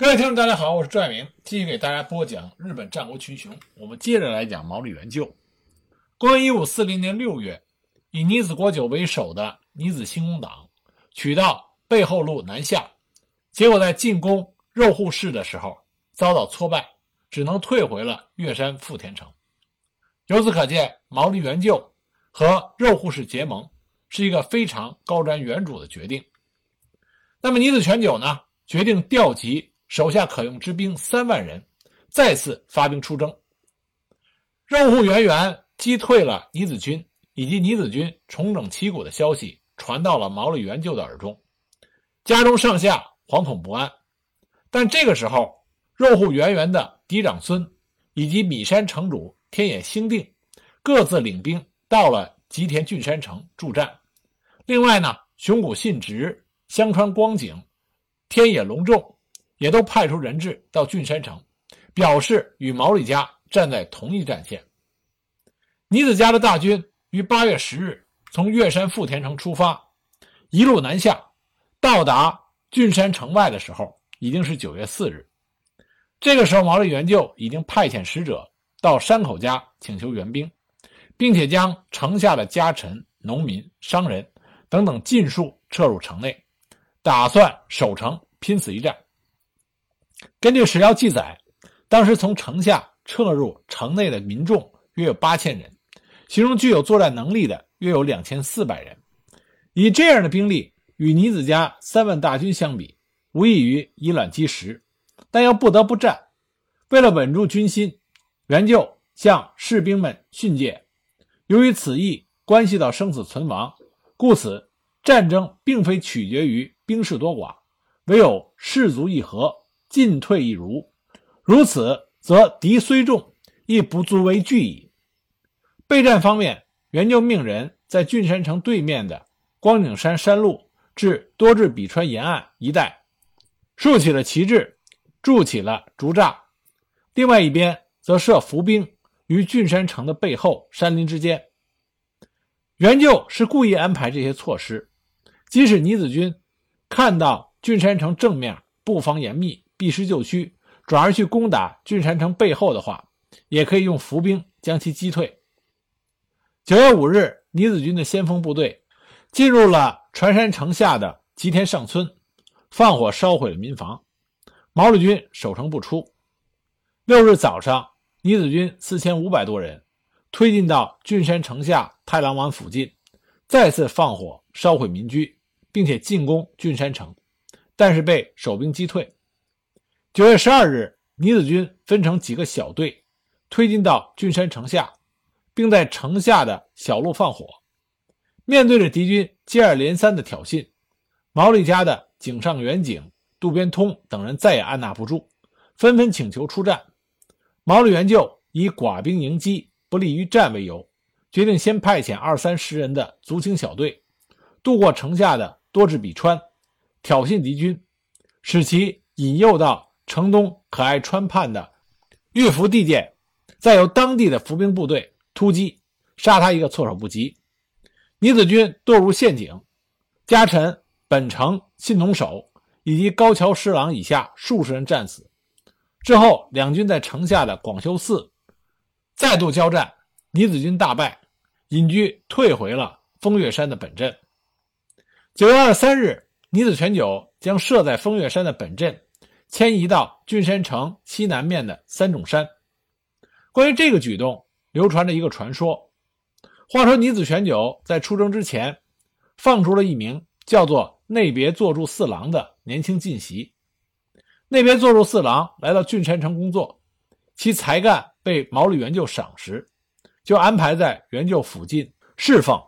各位听众，大家好，我是赵爱明，继续给大家播讲日本战国群雄。我们接着来讲毛利元就。公元一五四零年六月，以尼子国久为首的尼子兴公党取道背后路南下，结果在进攻肉户市的时候遭到挫败，只能退回了越山富田城。由此可见，毛利元就和肉户氏结盟是一个非常高瞻远瞩的决定。那么尼子全久呢，决定调集。手下可用之兵三万人，再次发兵出征。肉户源元击退了尼子军，以及尼子军重整旗鼓的消息传到了毛利元就的耳中，家中上下惶恐不安。但这个时候，肉户源元的嫡长孙以及米山城主天野兴定各自领兵到了吉田郡山城助战。另外呢，熊谷信直、香川光景、天野隆重。也都派出人质到郡山城，表示与毛利家站在同一战线。尼子家的大军于八月十日从越山富田城出发，一路南下，到达郡山城外的时候已经是九月四日。这个时候，毛利元就已经派遣使者到山口家请求援兵，并且将城下的家臣、农民、商人等等尽数撤入城内，打算守城拼死一战。根据史料记载，当时从城下撤入城内的民众约有八千人，其中具有作战能力的约有两千四百人。以这样的兵力与尼子家三万大军相比，无异于以卵击石。但又不得不战。为了稳住军心，元就向士兵们训诫：由于此役关系到生死存亡，故此战争并非取决于兵士多寡，唯有士卒一和。进退一如，如此则敌虽众，亦不足为惧矣。备战方面，元就命人在郡山城对面的光景山山路至多治比川沿岸一带竖起了旗帜，筑起了竹栅；另外一边则设伏兵于郡山城的背后山林之间。元就是故意安排这些措施，即使倪子军看到郡山城正面布防严密。避实就虚，转而去攻打郡山城背后的话，也可以用伏兵将其击退。九月五日，尼子军的先锋部队进入了船山城下的吉田上村，放火烧毁了民房。毛利军守城不出。六日早上，尼子军四千五百多人推进到郡山城下太郎湾附近，再次放火烧毁民居，并且进攻郡山城，但是被守兵击退。九月十二日，尼子军分成几个小队，推进到郡山城下，并在城下的小路放火。面对着敌军接二连三的挑衅，毛利家的井上元景、渡边通等人再也按捺不住，纷纷请求出战。毛利元就以寡兵迎击不利于战为由，决定先派遣二三十人的足轻小队，渡过城下的多治比川，挑衅敌军，使其引诱到。城东可爱川畔的玉福地界，再由当地的伏兵部队突击，杀他一个措手不及。尼子军堕入陷阱，家臣本城信同守以及高桥师郎以下数十人战死。之后，两军在城下的广修寺再度交战，尼子军大败，隐居退回了风月山的本镇。九月二十三日，尼子全久将设在风月山的本镇。迁移到郡山城西南面的三种山。关于这个举动，流传着一个传说。话说尼子全久在出征之前，放出了一名叫做内别坐住四郎的年轻进袭。内别坐住四郎来到郡山城工作，其才干被毛利元就赏识，就安排在元就附近侍奉。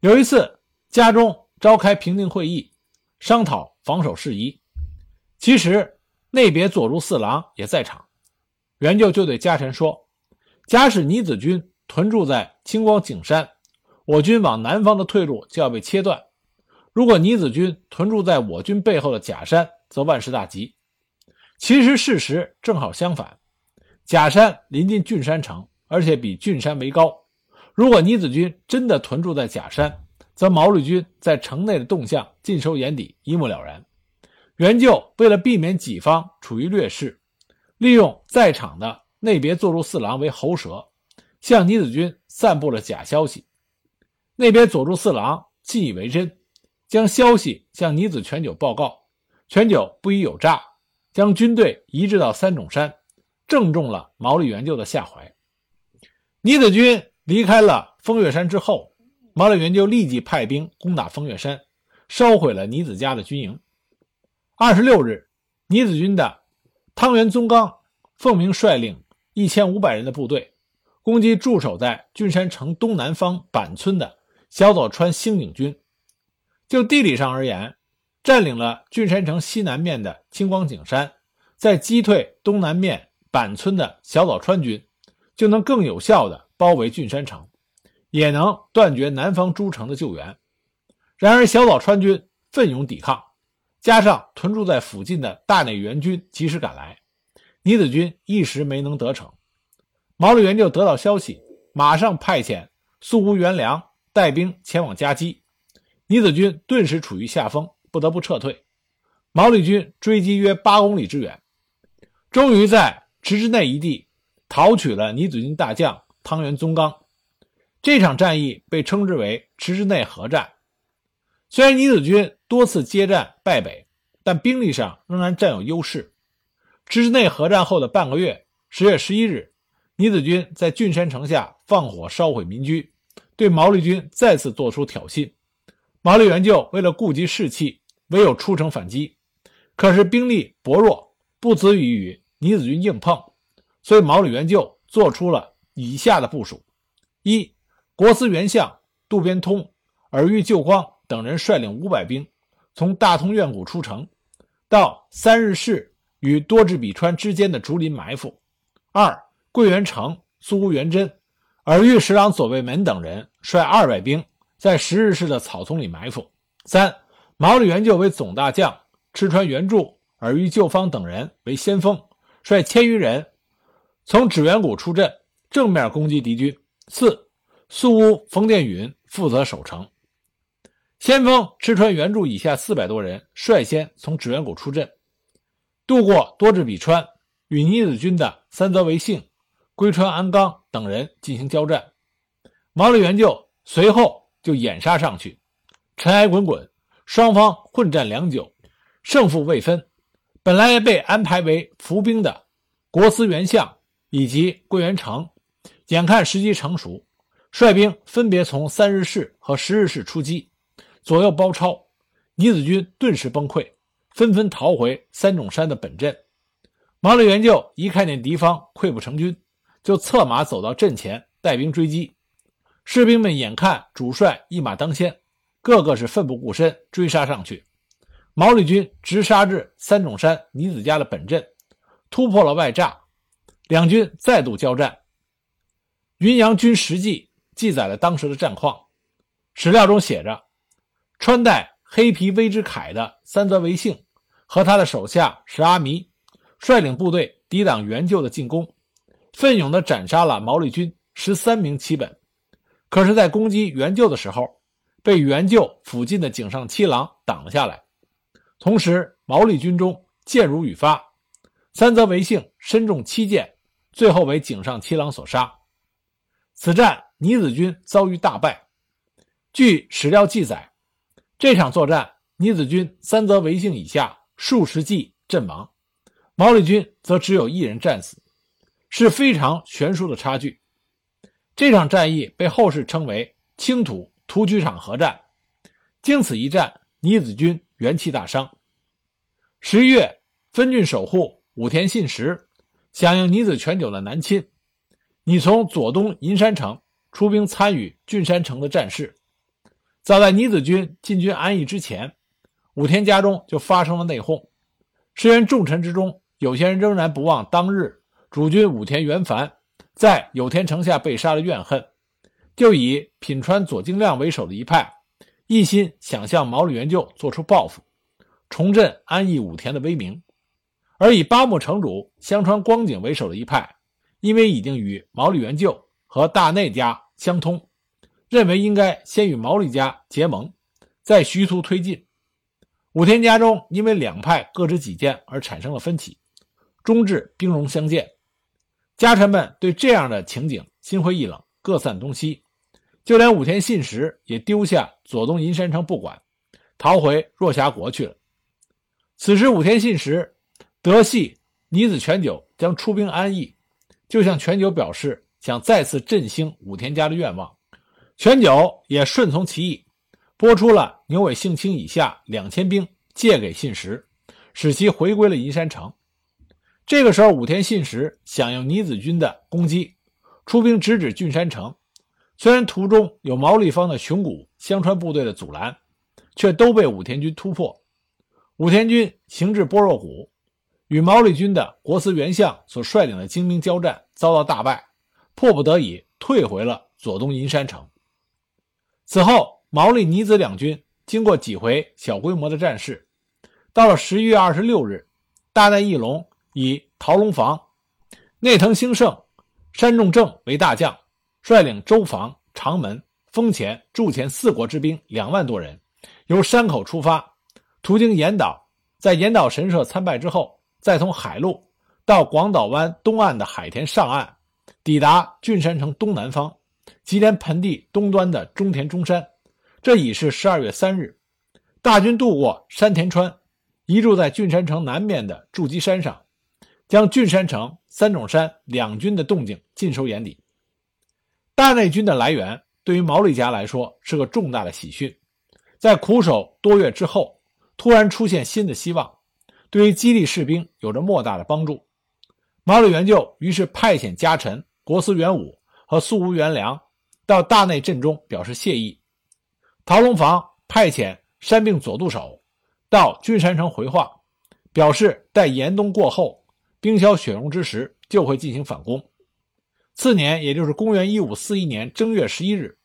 有一次，家中召开平定会议，商讨防守事宜。其实。内别佐助四郎也在场，元就就对家臣说：“假使尼子军屯驻在清光景山，我军往南方的退路就要被切断；如果尼子军屯驻在我军背后的假山，则万事大吉。其实事实正好相反，假山临近郡山城，而且比郡山为高。如果尼子军真的屯驻在假山，则毛利军在城内的动向尽收眼底，一目了然。”元就为了避免己方处于劣势，利用在场的内别佐助四郎为喉舌，向倪子军散布了假消息。内边佐助四郎信以为真，将消息向倪子全九报告。全九不疑有诈，将军队移至到三种山，正中了毛利元就的下怀。倪子军离开了风月山之后，毛利元就立即派兵攻打风月山，烧毁了倪子家的军营。二十六日，倪子军的汤原宗纲奉命率领一千五百人的部队，攻击驻守在郡山城东南方板村的小早川兴景军。就地理上而言，占领了郡山城西南面的青光景山，再击退东南面板村的小早川军，就能更有效地包围郡山城，也能断绝南方诸城的救援。然而，小早川军奋勇抵抗。加上屯驻在附近的大内援军及时赶来，倪子军一时没能得逞。毛利元就得到消息，马上派遣宿屋元良带兵前往夹击，倪子军顿时处于下风，不得不撤退。毛利军追击约八公里之远，终于在池之内一地讨取了倪子军大将汤原宗纲。这场战役被称之为池之内合战。虽然倪子军多次接战败北，但兵力上仍然占有优势。池之内合战后的半个月，十月十一日，倪子军在郡山城下放火烧毁民居，对毛利军再次做出挑衅。毛利元就为了顾及士气，唯有出城反击。可是兵力薄弱，不足以与倪子军硬碰，所以毛利元就做出了以下的部署：一、国司元相渡边通、尔玉旧光。等人率领五百兵，从大通院谷出城，到三日市与多治比川之间的竹林埋伏。二桂元城、苏屋元贞、耳玉十郎左卫门等人率二百兵在十日市的草丛里埋伏。三毛利元就为总大将，赤川元助、耳玉旧方等人为先锋，率千余人从指元谷出阵，正面攻击敌军。四苏屋冯殿允负责守城。先锋赤川援助以下四百多人率先从指原谷出阵，渡过多治比川，与尼子军的三泽为幸、龟川安纲等人进行交战。毛利元就随后就掩杀上去，尘埃滚滚，双方混战良久，胜负未分。本来被安排为伏兵的国司元相以及桂元成，眼看时机成熟，率兵分别从三日市和十日市出击。左右包抄，倪子军顿时崩溃，纷纷逃回三种山的本阵。毛利元就一看见敌方溃不成军，就策马走到阵前带兵追击。士兵们眼看主帅一马当先，个个是奋不顾身追杀上去。毛利军直杀至三种山倪子家的本阵，突破了外栅，两军再度交战。《云阳军实记》记载了当时的战况，史料中写着。穿戴黑皮威之铠的三泽维幸和他的手下石阿弥率领部队抵挡援救的进攻，奋勇地斩杀了毛利军十三名旗本。可是，在攻击援救的时候，被援救附近的井上七郎挡了下来。同时，毛利军中箭如雨发，三泽维幸身中七箭，最后为井上七郎所杀。此战，尼子军遭遇大败。据史料记载。这场作战，倪子军三泽为幸以下数十骑阵亡，毛利军则只有一人战死，是非常悬殊的差距。这场战役被后世称为青土屠区场合战。经此一战，倪子军元气大伤。十一月，分郡守护武田信实响应倪子全久的南侵，你从左东银山城出兵参与郡山城的战事。早在倪子军进军安邑之前，武田家中就发生了内讧。石原重臣之中，有些人仍然不忘当日主君武田元繁在有田城下被杀的怨恨，就以品川左京亮为首的一派，一心想向毛利元就做出报复，重振安邑武田的威名；而以八木城主香川光景为首的一派，因为已经与毛利元就和大内家相通。认为应该先与毛利家结盟，再徐图推进。武田家中因为两派各执己见而产生了分歧，终至兵戎相见。家臣们对这样的情景心灰意冷，各散东西。就连武田信实也丢下左东银山城不管，逃回若狭国去了。此时，武田信实得悉尼子全久将出兵安邑，就向全久表示想再次振兴武田家的愿望。全九也顺从其意，拨出了牛尾幸清以下两千兵借给信实，使其回归了银山城。这个时候，武田信实响应尼子军的攻击，出兵直指郡山城。虽然途中有毛利方的熊谷、香川部队的阻拦，却都被武田军突破。武田军行至波若谷，与毛利军的国司元相所率领的精兵交战，遭到大败，迫不得已退回了左东银山城。此后，毛利、尼子两军经过几回小规模的战事，到了十一月二十六日，大内义隆以桃龙房、内藤兴盛、山重正为大将。率领周防、长门、丰前、筑前四国之兵两万多人，由山口出发，途经岩岛，在岩岛神社参拜之后，再从海路到广岛湾东岸的海田上岸，抵达郡山城东南方，吉连盆地东端的中田中山。这已是十二月三日，大军渡过山田川，移驻在郡山城南面的筑基山上，将郡山城、三种山两军的动静尽收眼底。大内军的来源对于毛利家来说是个重大的喜讯，在苦守多月之后，突然出现新的希望，对于激励士兵有着莫大的帮助。毛利元就于是派遣家臣国司元武和宿无元良到大内阵中表示谢意。陶龙房派遣山并左渡守到郡山城回话，表示待严冬过后，冰消雪融之时，就会进行反攻。次年，也就是公元一五四一年正月十一日，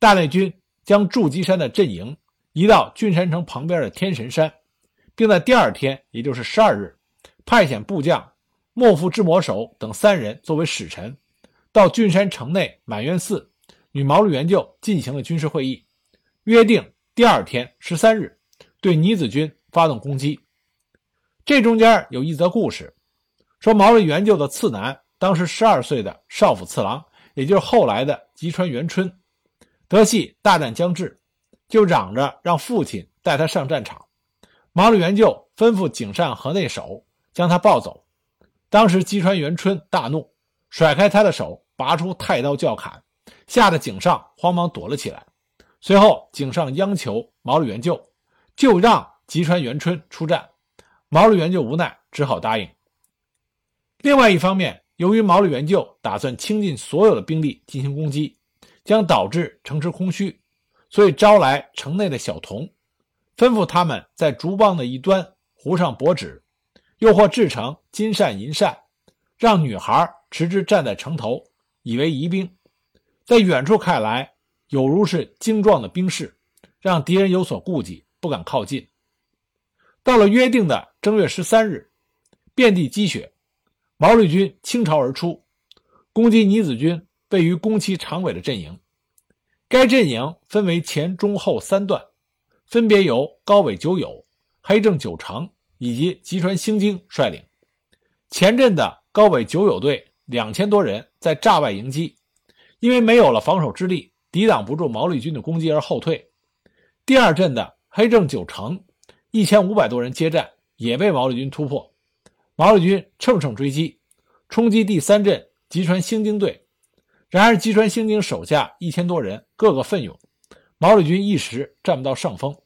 大内军将筑基山的阵营移到郡山城旁边的天神山，并在第二天，也就是十二日，派遣部将莫夫之魔守等三人作为使臣，到郡山城内满渊寺与毛利元就进行了军事会议，约定第二天十三日对尼子军发动攻击。这中间有一则故事，说毛利元就的次男。当时十二岁的少府次郎，也就是后来的吉川元春，德系大战将至，就嚷着让父亲带他上战场。毛利元就吩咐井上河内守将他抱走。当时吉川元春大怒，甩开他的手，拔出太刀就要砍，吓得井上慌忙躲了起来。随后井上央求毛利元就，就让吉川元春出战。毛利元就无奈，只好答应。另外一方面。由于毛利元就打算倾尽所有的兵力进行攻击，将导致城池空虚，所以招来城内的小童，吩咐他们在竹棒的一端糊上薄纸，又或制成金扇银扇，让女孩持之站在城头，以为疑兵，在远处看来有如是精壮的兵士，让敌人有所顾忌，不敢靠近。到了约定的正月十三日，遍地积雪。毛利军倾巢而出，攻击尼子军位于宫崎长尾的阵营。该阵营分为前、中、后三段，分别由高尾久友、黑正久长以及吉川兴经率领。前阵的高尾久友队两千多人在栅外迎击，因为没有了防守之力，抵挡不住毛利军的攻击而后退。第二阵的黑正九城一千五百多人接战，也被毛利军突破。毛利军乘胜追击，冲击第三阵吉川兴京队。然而，吉川兴京手下一千多人，个个奋勇，毛利军一时占不到上风。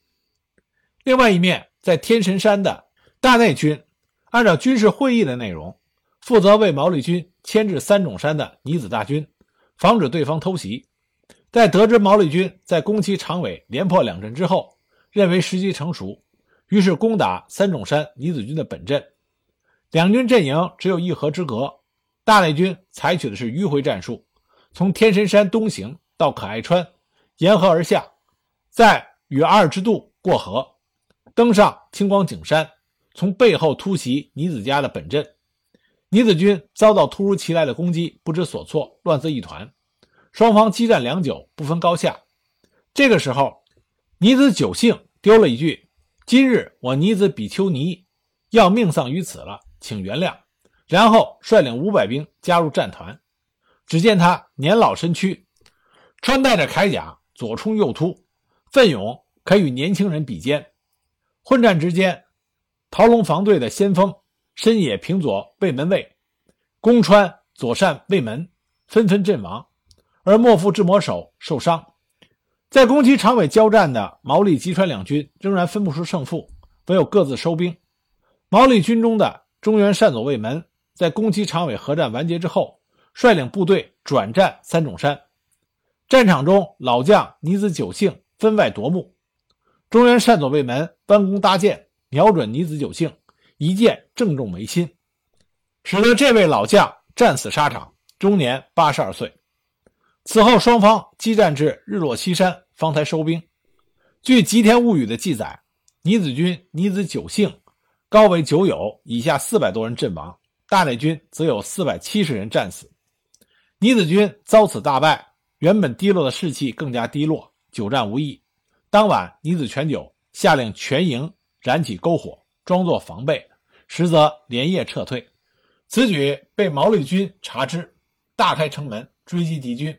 另外一面，在天神山的大内军，按照军事会议的内容，负责为毛利军牵制三种山的尼子大军，防止对方偷袭。在得知毛利军在宫崎长尾连破两阵之后，认为时机成熟，于是攻打三种山尼子军的本阵。两军阵营只有一河之隔，大内军采取的是迂回战术，从天神山东行到可爱川，沿河而下，在与二之渡过河，登上青光景山，从背后突袭尼子家的本阵。尼子军遭到突如其来的攻击，不知所措，乱作一团，双方激战良久，不分高下。这个时候，尼子久幸丢了一句：“今日我尼子比丘尼要命丧于此了，请原谅。”然后率领五百兵加入战团。只见他年老身躯，穿戴着铠甲，左冲右突，奋勇，可与年轻人比肩。混战之间，陶龙防队的先锋深野平左卫门卫、宫川左善卫门纷纷阵亡，而莫负智魔守受伤。在宫崎长尾交战的毛利吉川两军仍然分不出胜负，唯有各自收兵。毛利军中的中原善左卫门在宫崎长尾合战完结之后。率领部队转战三种山，战场中老将尼子久幸分外夺目。中原善左卫门弯弓搭箭，瞄准尼子久幸，一箭正中眉心，使得这位老将战死沙场，终年八十二岁。此后双方激战至日落西山，方才收兵。据《吉田物语》的记载，尼子军尼子久幸高为久友以下四百多人阵亡，大内军则有四百七十人战死。尼子军遭此大败，原本低落的士气更加低落，久战无益。当晚，尼子全久下令全营燃起篝火，装作防备，实则连夜撤退。此举被毛利军察知，大开城门追击敌军，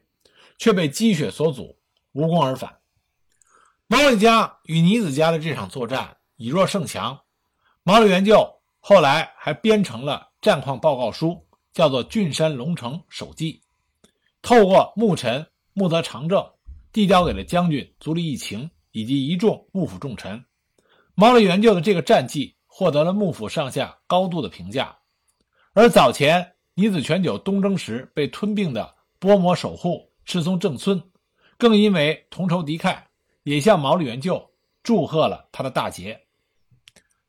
却被积雪所阻，无功而返。毛利家与尼子家的这场作战以弱胜强，毛利元就后来还编成了战况报告书，叫做《郡山龙城手记》。透过幕臣木泽长政递交给了将军足利义晴以及一众幕府重臣，毛利元就的这个战绩获得了幕府上下高度的评价。而早前尼子全久东征时被吞并的波摩守护赤松正村，更因为同仇敌忾，也向毛利元就祝贺了他的大捷。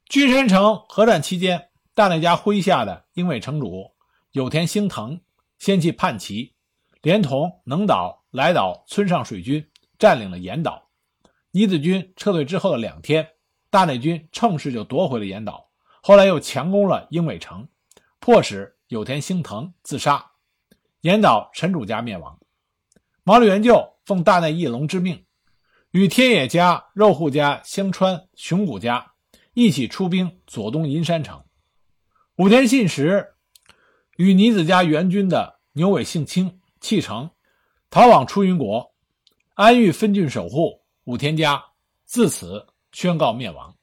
君山城合战期间，大内家麾下的英尾城主有田兴藤先去叛旗。连同能岛、来岛村上水军占领了岩岛。尼子军撤退之后的两天，大内军乘势就夺回了岩岛，后来又强攻了英尾城，迫使有田兴藤自杀，岩岛陈主家灭亡。毛利元就奉大内义隆之命，与天野家、肉户家、香川熊谷家一起出兵左东银山城。武田信实与尼子家援军的牛尾幸清。弃城，逃往出云国，安裕分郡守护武田家自此宣告灭亡。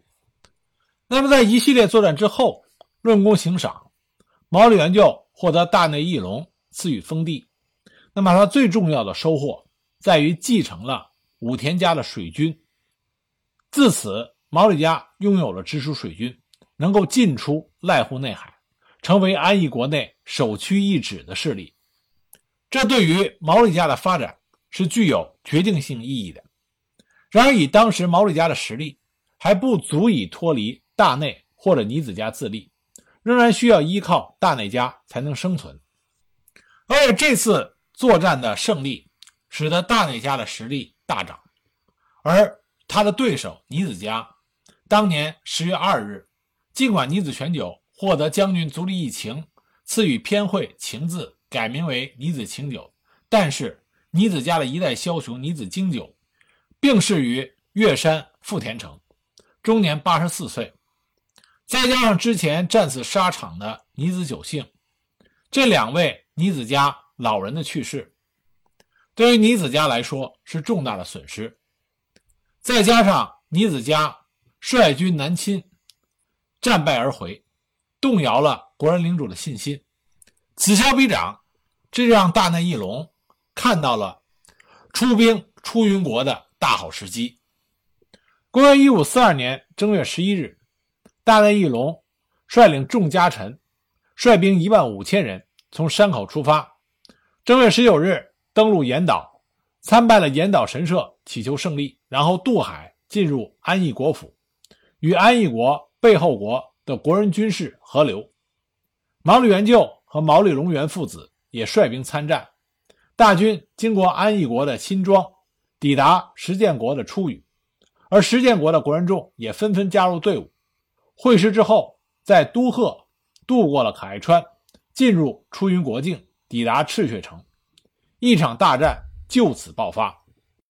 那么，在一系列作战之后，论功行赏，毛利元就获得大内义隆赐予封地。那么，他最重要的收获在于继承了武田家的水军。自此，毛利家拥有了直属水军，能够进出濑户内海，成为安艺国内首屈一指的势力。这对于毛利家的发展是具有决定性意义的。然而，以当时毛利家的实力，还不足以脱离大内或者尼子家自立，仍然需要依靠大内家才能生存。而，这次作战的胜利，使得大内家的实力大涨，而他的对手尼子家，当年十月二日，尽管尼子全久获得将军足利义晴赐予偏讳晴字。改名为尼子清酒，但是尼子家的一代枭雄尼子经久病逝于月山富田城，终年八十四岁。再加上之前战死沙场的尼子久幸，这两位尼子家老人的去世，对于尼子家来说是重大的损失。再加上尼子家率军南侵，战败而回，动摇了国人领主的信心，此消彼长。这让大内义隆看到了出兵出云国的大好时机。公元一五四二年正月十一日，大内义隆率领众家臣，率兵一万五千人从山口出发。正月十九日登陆岩岛，参拜了岩岛神社，祈求胜利，然后渡海进入安艺国府，与安艺国背后国的国人军事合流。毛利元就和毛利隆元父子。也率兵参战，大军经过安义国的新庄，抵达石建国的出羽，而石建国的国人众也纷纷加入队伍。会师之后，在都贺渡过了凯川，进入出云国境，抵达赤血城，一场大战就此爆发。